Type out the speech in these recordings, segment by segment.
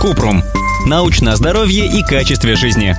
Купрум. Научное здоровье и качестве жизни.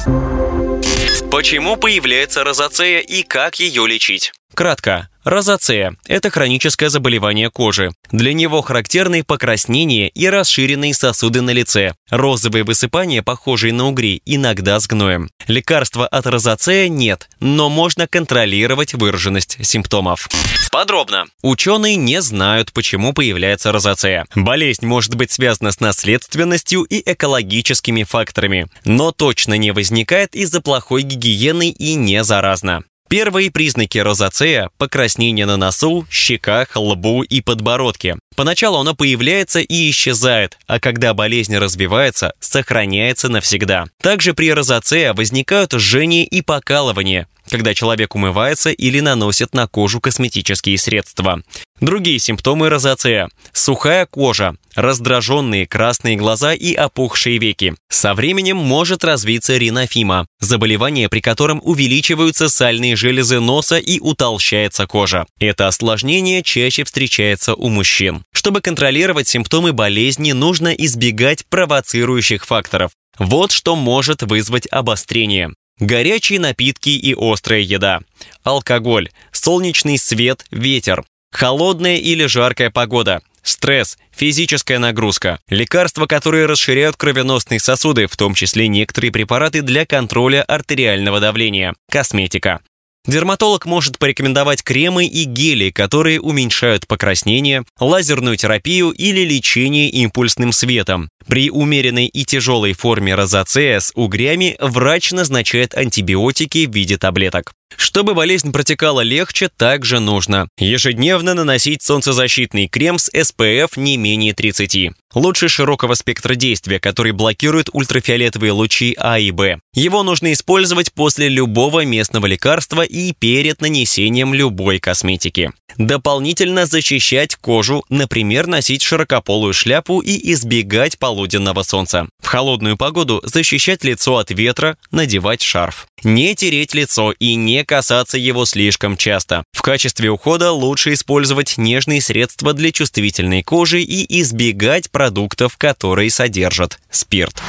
Почему появляется розацея и как ее лечить? Кратко. Розацея – это хроническое заболевание кожи. Для него характерны покраснение и расширенные сосуды на лице, розовые высыпания, похожие на угри, иногда с гноем. Лекарства от розацея нет, но можно контролировать выраженность симптомов. Подробно. Ученые не знают, почему появляется розацея. Болезнь может быть связана с наследственностью и экологическими факторами, но точно не возникает из-за плохой гигиены и не заразна. Первые признаки розацея – покраснение на носу, щеках, лбу и подбородке. Поначалу оно появляется и исчезает, а когда болезнь развивается, сохраняется навсегда. Также при розацея возникают жжение и покалывание, когда человек умывается или наносит на кожу косметические средства. Другие симптомы розацея – сухая кожа, раздраженные красные глаза и опухшие веки. Со временем может развиться ринофима – заболевание, при котором увеличиваются сальные железы носа и утолщается кожа. Это осложнение чаще встречается у мужчин. Чтобы контролировать симптомы болезни, нужно избегать провоцирующих факторов. Вот что может вызвать обострение. Горячие напитки и острая еда. Алкоголь, солнечный свет, ветер. Холодная или жаркая погода. Стресс, физическая нагрузка, лекарства, которые расширяют кровеносные сосуды, в том числе некоторые препараты для контроля артериального давления, косметика. Дерматолог может порекомендовать кремы и гели, которые уменьшают покраснение, лазерную терапию или лечение импульсным светом. При умеренной и тяжелой форме розацея с угрями врач назначает антибиотики в виде таблеток. Чтобы болезнь протекала легче, также нужно ежедневно наносить солнцезащитный крем с SPF не менее 30. Лучше широкого спектра действия, который блокирует ультрафиолетовые лучи А и Б. Его нужно использовать после любого местного лекарства и перед нанесением любой косметики. Дополнительно защищать кожу, например, носить широкополую шляпу и избегать полуденного солнца. В холодную погоду защищать лицо от ветра, надевать шарф. Не тереть лицо и не касаться его слишком часто. В качестве ухода лучше использовать нежные средства для чувствительной кожи и избегать продуктов, которые содержат спирт.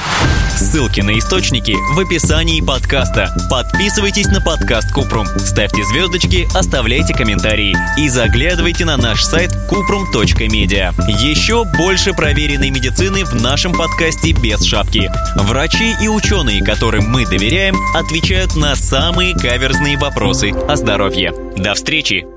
Ссылки на источники в описании подкаста. Подписывайтесь на подкаст Купрум, ставьте звездочки, оставляйте комментарии и заглядывайте на наш сайт kuprum.media. Еще больше проверенной медицины в нашем подкасте без шапки. Врачи и ученые, которым мы доверяем, отвечают на самые каверзные вопросы о здоровье. До встречи!